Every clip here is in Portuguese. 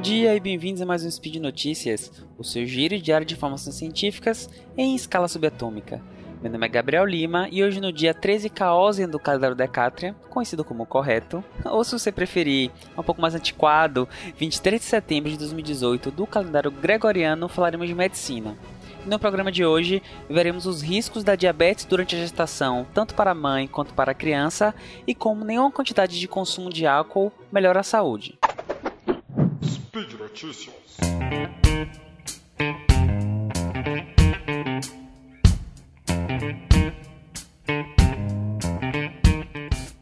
dia e bem-vindos a mais um Speed Notícias, o seu giro diário de informações científicas em escala subatômica. Meu nome é Gabriel Lima e hoje no dia 13 Caosian do calendário Decátria, conhecido como correto, ou se você preferir, um pouco mais antiquado, 23 de setembro de 2018 do calendário gregoriano, falaremos de medicina. No programa de hoje, veremos os riscos da diabetes durante a gestação, tanto para a mãe quanto para a criança, e como nenhuma quantidade de consumo de álcool melhora a saúde. Speed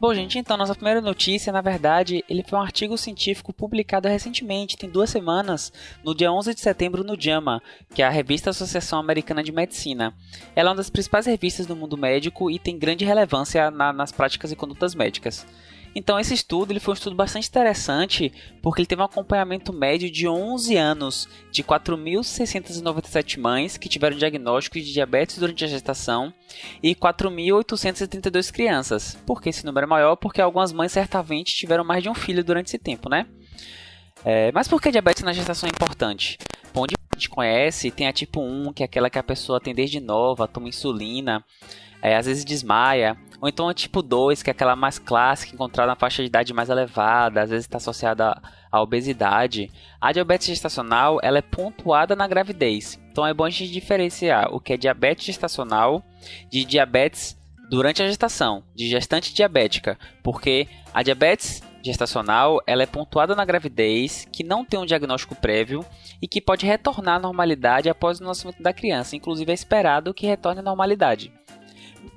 Bom, gente, então, nossa primeira notícia, na verdade, ele foi um artigo científico publicado recentemente, tem duas semanas, no dia 11 de setembro no JAMA, que é a revista Associação Americana de Medicina. Ela é uma das principais revistas do mundo médico e tem grande relevância na, nas práticas e condutas médicas. Então esse estudo ele foi um estudo bastante interessante porque ele teve um acompanhamento médio de 11 anos de 4.697 mães que tiveram diagnóstico de diabetes durante a gestação e 4.832 crianças. Por que esse número é maior? Porque algumas mães certamente tiveram mais de um filho durante esse tempo, né? É, mas por que diabetes na gestação é importante? Bom, onde a gente conhece, tem a tipo 1, que é aquela que a pessoa tem desde nova, toma insulina, é, às vezes desmaia. Ou então a tipo 2, que é aquela mais clássica, encontrada na faixa de idade mais elevada, às vezes está associada à obesidade. A diabetes gestacional ela é pontuada na gravidez. Então é bom a gente diferenciar o que é diabetes gestacional de diabetes durante a gestação, de gestante diabética, porque a diabetes gestacional ela é pontuada na gravidez, que não tem um diagnóstico prévio e que pode retornar à normalidade após o nascimento da criança, inclusive é esperado que retorne à normalidade.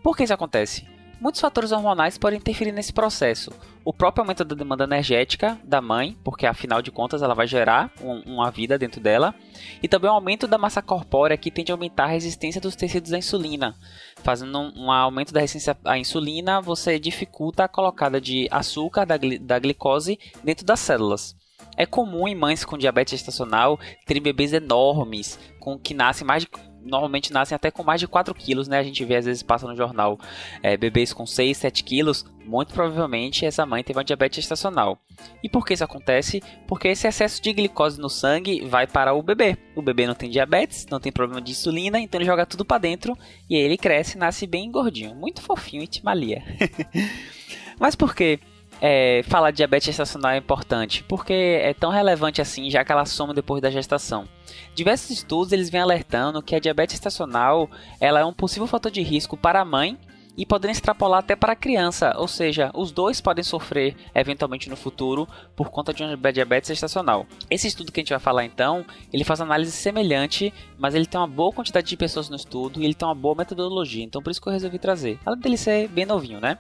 Por que isso acontece? Muitos fatores hormonais podem interferir nesse processo. O próprio aumento da demanda energética da mãe, porque afinal de contas ela vai gerar um, uma vida dentro dela, e também o aumento da massa corpórea que tende a aumentar a resistência dos tecidos à insulina. Fazendo um, um aumento da resistência à insulina, você dificulta a colocada de açúcar da, da glicose dentro das células. É comum em mães com diabetes gestacional terem bebês enormes, com que nascem mais de normalmente nascem até com mais de 4 quilos, né? A gente vê às vezes passa no jornal é, bebês com 6, 7 quilos. Muito provavelmente essa mãe teve uma diabetes gestacional. E por que isso acontece? Porque esse excesso de glicose no sangue vai para o bebê. O bebê não tem diabetes, não tem problema de insulina, então ele joga tudo para dentro e ele cresce nasce bem gordinho. Muito fofinho e te malia. Mas por quê? é, falar de diabetes gestacional é importante, porque é tão relevante assim, já que ela soma depois da gestação. Diversos estudos eles vêm alertando que a diabetes gestacional ela é um possível fator de risco para a mãe e podendo extrapolar até para a criança, ou seja, os dois podem sofrer eventualmente no futuro por conta de uma diabetes gestacional. Esse estudo que a gente vai falar então, ele faz análise semelhante, mas ele tem uma boa quantidade de pessoas no estudo e ele tem uma boa metodologia, então por isso que eu resolvi trazer. Além dele ser bem novinho, né?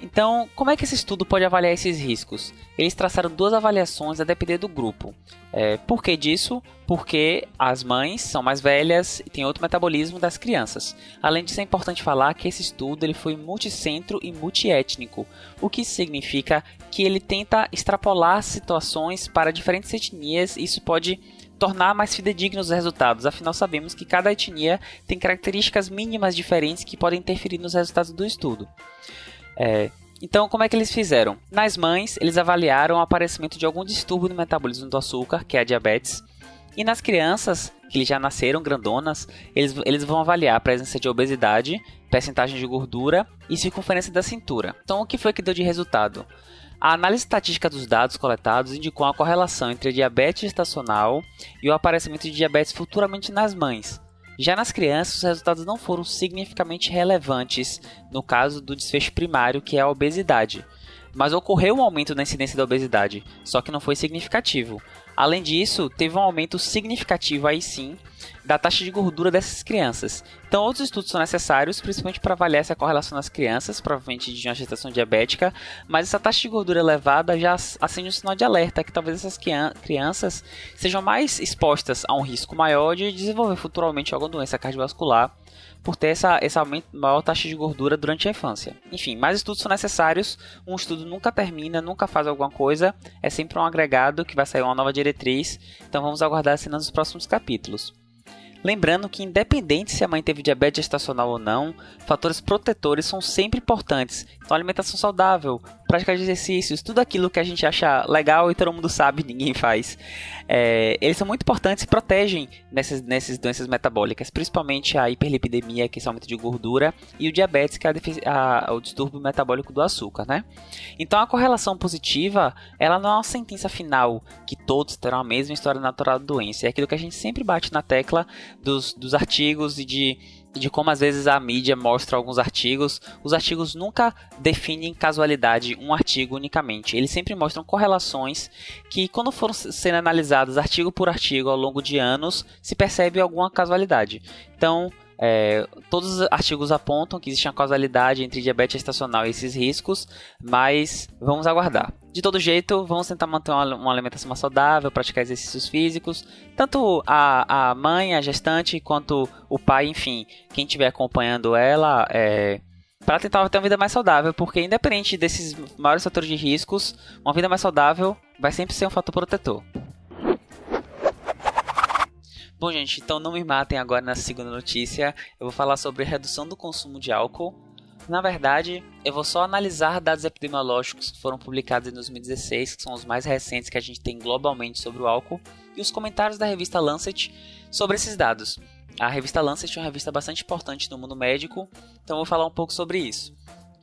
Então, como é que esse estudo pode avaliar esses riscos? Eles traçaram duas avaliações a depender do grupo. É, por que disso? Porque as mães são mais velhas e têm outro metabolismo das crianças. Além disso, é importante falar que esse estudo ele foi multicentro e multiétnico, o que significa que ele tenta extrapolar situações para diferentes etnias e isso pode tornar mais fidedignos os resultados, afinal sabemos que cada etnia tem características mínimas diferentes que podem interferir nos resultados do estudo. É, então, como é que eles fizeram? Nas mães, eles avaliaram o aparecimento de algum distúrbio no metabolismo do açúcar, que é a diabetes. E nas crianças, que já nasceram grandonas, eles, eles vão avaliar a presença de obesidade, percentagem de gordura e circunferência da cintura. Então, o que foi que deu de resultado? A análise estatística dos dados coletados indicou uma correlação entre a diabetes gestacional e o aparecimento de diabetes futuramente nas mães. Já nas crianças, os resultados não foram significativamente relevantes no caso do desfecho primário, que é a obesidade. Mas ocorreu um aumento na incidência da obesidade, só que não foi significativo. Além disso, teve um aumento significativo aí sim da taxa de gordura dessas crianças. Então, outros estudos são necessários, principalmente para avaliar essa correlação nas crianças, provavelmente de uma gestação diabética, mas essa taxa de gordura elevada já acende um sinal de alerta que talvez essas crianças sejam mais expostas a um risco maior de desenvolver futuramente alguma doença cardiovascular por ter essa, essa maior taxa de gordura durante a infância. Enfim, mais estudos são necessários. Um estudo nunca termina, nunca faz alguma coisa. É sempre um agregado que vai sair uma nova diretriz. Então vamos aguardar as cenas dos próximos capítulos. Lembrando que, independente se a mãe teve diabetes gestacional ou não, fatores protetores são sempre importantes. Então, alimentação saudável, prática de exercícios, tudo aquilo que a gente acha legal e todo mundo sabe, ninguém faz. É, eles são muito importantes e protegem nessas, nessas doenças metabólicas, principalmente a hiperlipidemia, que é aumento de gordura, e o diabetes, que é a, a, o distúrbio metabólico do açúcar, né? Então a correlação positiva, ela não é uma sentença final que todos terão a mesma história natural da doença. É aquilo que a gente sempre bate na tecla dos, dos artigos e de de como às vezes a mídia mostra alguns artigos. Os artigos nunca definem casualidade um artigo unicamente. Eles sempre mostram correlações que, quando foram sendo analisados artigo por artigo ao longo de anos, se percebe alguma casualidade. Então, é, todos os artigos apontam que existe uma causalidade entre diabetes gestacional e esses riscos, mas vamos aguardar. De todo jeito, vamos tentar manter uma, uma alimentação mais saudável, praticar exercícios físicos. Tanto a, a mãe, a gestante, quanto o pai, enfim, quem estiver acompanhando ela, é, para tentar ter uma vida mais saudável, porque independente desses maiores fatores de riscos, uma vida mais saudável vai sempre ser um fator protetor. Bom, gente, então não me matem agora na segunda notícia. Eu vou falar sobre redução do consumo de álcool. Na verdade, eu vou só analisar dados epidemiológicos que foram publicados em 2016, que são os mais recentes que a gente tem globalmente sobre o álcool, e os comentários da revista Lancet sobre esses dados. A revista Lancet é uma revista bastante importante no mundo médico, então eu vou falar um pouco sobre isso.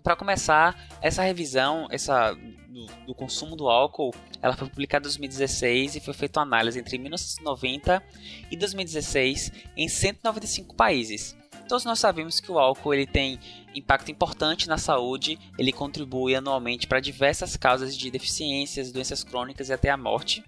Para começar, essa revisão, essa do, do, consumo do álcool, ela foi publicada em 2016 e foi feita uma análise entre 1990 e 2016 em 195 países. Todos nós sabemos que o álcool ele tem impacto importante na saúde, ele contribui anualmente para diversas causas de deficiências, doenças crônicas e até a morte.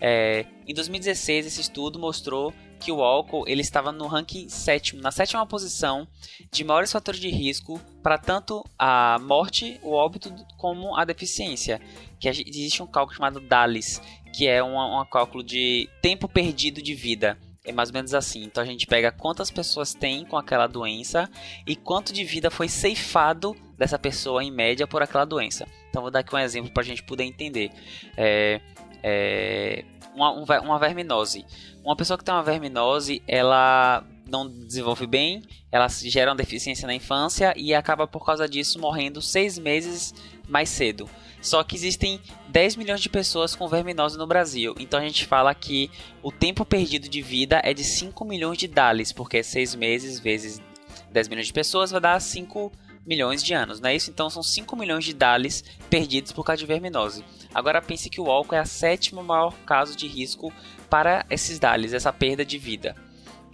É, em 2016, esse estudo mostrou que o álcool ele estava no ranking sétimo, na sétima posição de maiores fatores de risco para tanto a morte, o óbito, como a deficiência. Que existe um cálculo chamado DALIS, que é um, um cálculo de tempo perdido de vida. É mais ou menos assim. Então a gente pega quantas pessoas tem com aquela doença e quanto de vida foi ceifado dessa pessoa em média por aquela doença. Então vou dar aqui um exemplo para a gente poder entender. É, é, uma, uma verminose. Uma pessoa que tem uma verminose, ela não desenvolve bem, ela gera uma deficiência na infância e acaba por causa disso morrendo seis meses mais cedo. Só que existem 10 milhões de pessoas com verminose no Brasil. Então a gente fala que o tempo perdido de vida é de 5 milhões de DALIs, porque 6 meses vezes 10 milhões de pessoas vai dar 5 milhões de anos, não é isso? Então são 5 milhões de DALIs perdidos por causa de verminose. Agora pense que o álcool é a sétima maior caso de risco para esses DALIs, essa perda de vida.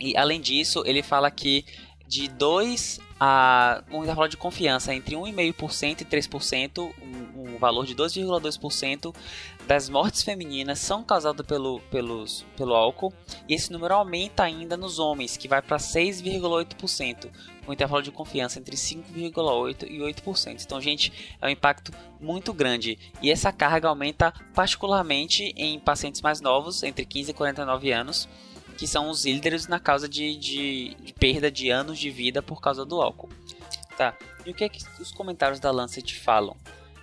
E além disso, ele fala que de 2 a um intervalo de confiança entre 1,5% e 3%, um, um valor de 2,2% das mortes femininas são causadas pelo, pelos, pelo álcool, e esse número aumenta ainda nos homens, que vai para 6,8%, um intervalo de confiança entre 5,8% e 8%. Então, gente, é um impacto muito grande, e essa carga aumenta particularmente em pacientes mais novos, entre 15 e 49 anos, que são os líderes na causa de, de, de, perda de anos de vida por causa do álcool. Tá, e o que é que os comentários da Lancet falam?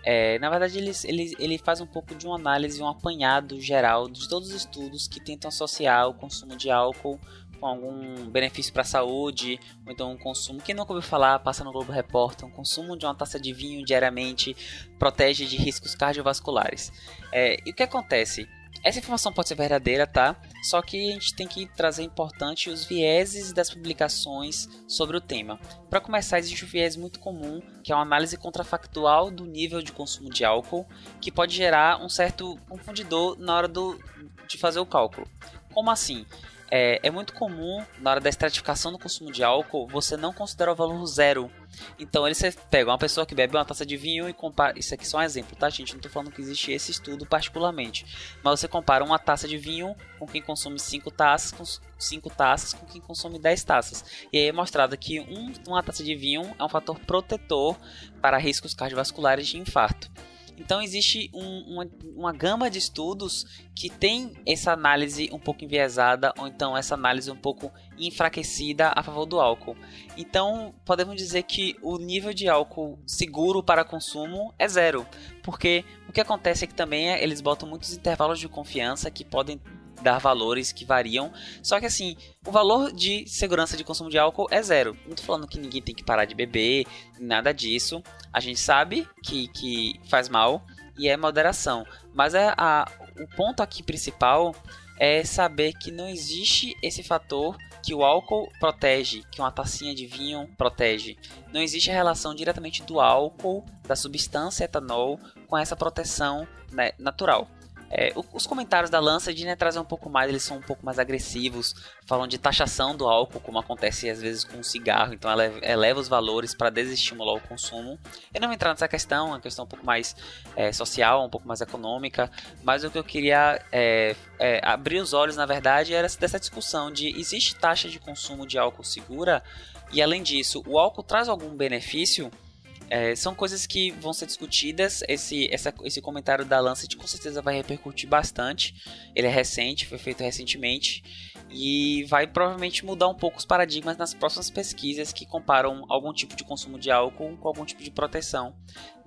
É, na verdade, ele, ele, ele faz um pouco de uma análise, um apanhado geral de todos os estudos que tentam associar o consumo de álcool com algum benefício para a saúde, ou então um consumo. Quem nunca ouviu falar, passa no Globo Repórter, um consumo de uma taça de vinho diariamente protege de riscos cardiovasculares. É, e o que acontece? Essa informação pode ser verdadeira, tá? Só que a gente tem que trazer importante os vieses das publicações sobre o tema. Para começar, existe um viés muito comum, que é uma análise contrafactual do nível de consumo de álcool, que pode gerar um certo confundidor na hora do, de fazer o cálculo. Como assim? É, é, muito comum, na hora da estratificação do consumo de álcool, você não considerar o valor zero. Então, ele, você pega uma pessoa que bebe uma taça de vinho e compara. Isso aqui é só um exemplo, tá, gente? Não estou falando que existe esse estudo particularmente. Mas você compara uma taça de vinho com quem consome 5 taças, com 5 taças com quem consome 10 taças. E aí é mostrado que um, uma taça de vinho é um fator protetor para riscos cardiovasculares de infarto. Então existe um, uma, uma gama de estudos que tem essa análise um pouco enviesada ou então essa análise um pouco enfraquecida a favor do álcool. Então podemos dizer que o nível de álcool seguro para consumo é zero, porque o que acontece é que também é, eles botam muitos intervalos de confiança que podem dar valores que variam. Só que assim, o valor de segurança de consumo de álcool é zero. Não tô falando que ninguém tem que parar de beber, nada disso. A gente sabe que, que faz mal e é moderação. Mas é a, o ponto aqui principal é saber que não existe esse fator que o álcool protege, que uma tacinha de vinho protege. Não existe a relação diretamente do álcool, da substância etanol, com essa proteção né, natural. É, os comentários da Lancet né, trazem um pouco mais, eles são um pouco mais agressivos, falam de taxação do álcool, como acontece às vezes com o cigarro, então ela eleva os valores para desestimular o consumo. Eu não vou entrar nessa questão, é uma questão um pouco mais é, social, um pouco mais econômica, mas o que eu queria é, é, abrir os olhos, na verdade, era dessa discussão de existe taxa de consumo de álcool segura, e além disso, o álcool traz algum benefício? É, são coisas que vão ser discutidas. Esse, essa, esse comentário da Lancet com certeza vai repercutir bastante. Ele é recente, foi feito recentemente e vai provavelmente mudar um pouco os paradigmas nas próximas pesquisas que comparam algum tipo de consumo de álcool com algum tipo de proteção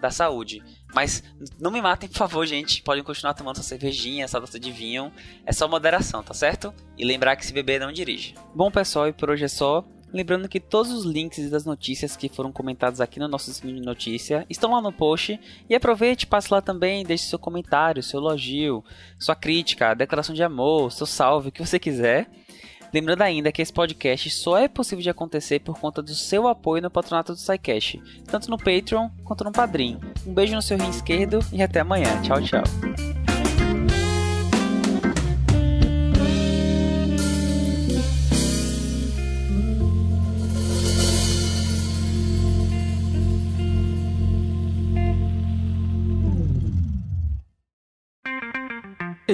da saúde. Mas não me matem, por favor, gente. Podem continuar tomando sua cervejinha, essa doce de vinho. É só moderação, tá certo? E lembrar que se beber não dirige. Bom, pessoal, e por hoje é só. Lembrando que todos os links das notícias que foram comentados aqui no nosso mini notícia estão lá no post. E aproveite, passe lá também, deixe seu comentário, seu elogio, sua crítica, declaração de amor, seu salve, o que você quiser. Lembrando ainda que esse podcast só é possível de acontecer por conta do seu apoio no patronato do SciCash, tanto no Patreon quanto no Padrim. Um beijo no seu rim esquerdo e até amanhã. Tchau, tchau.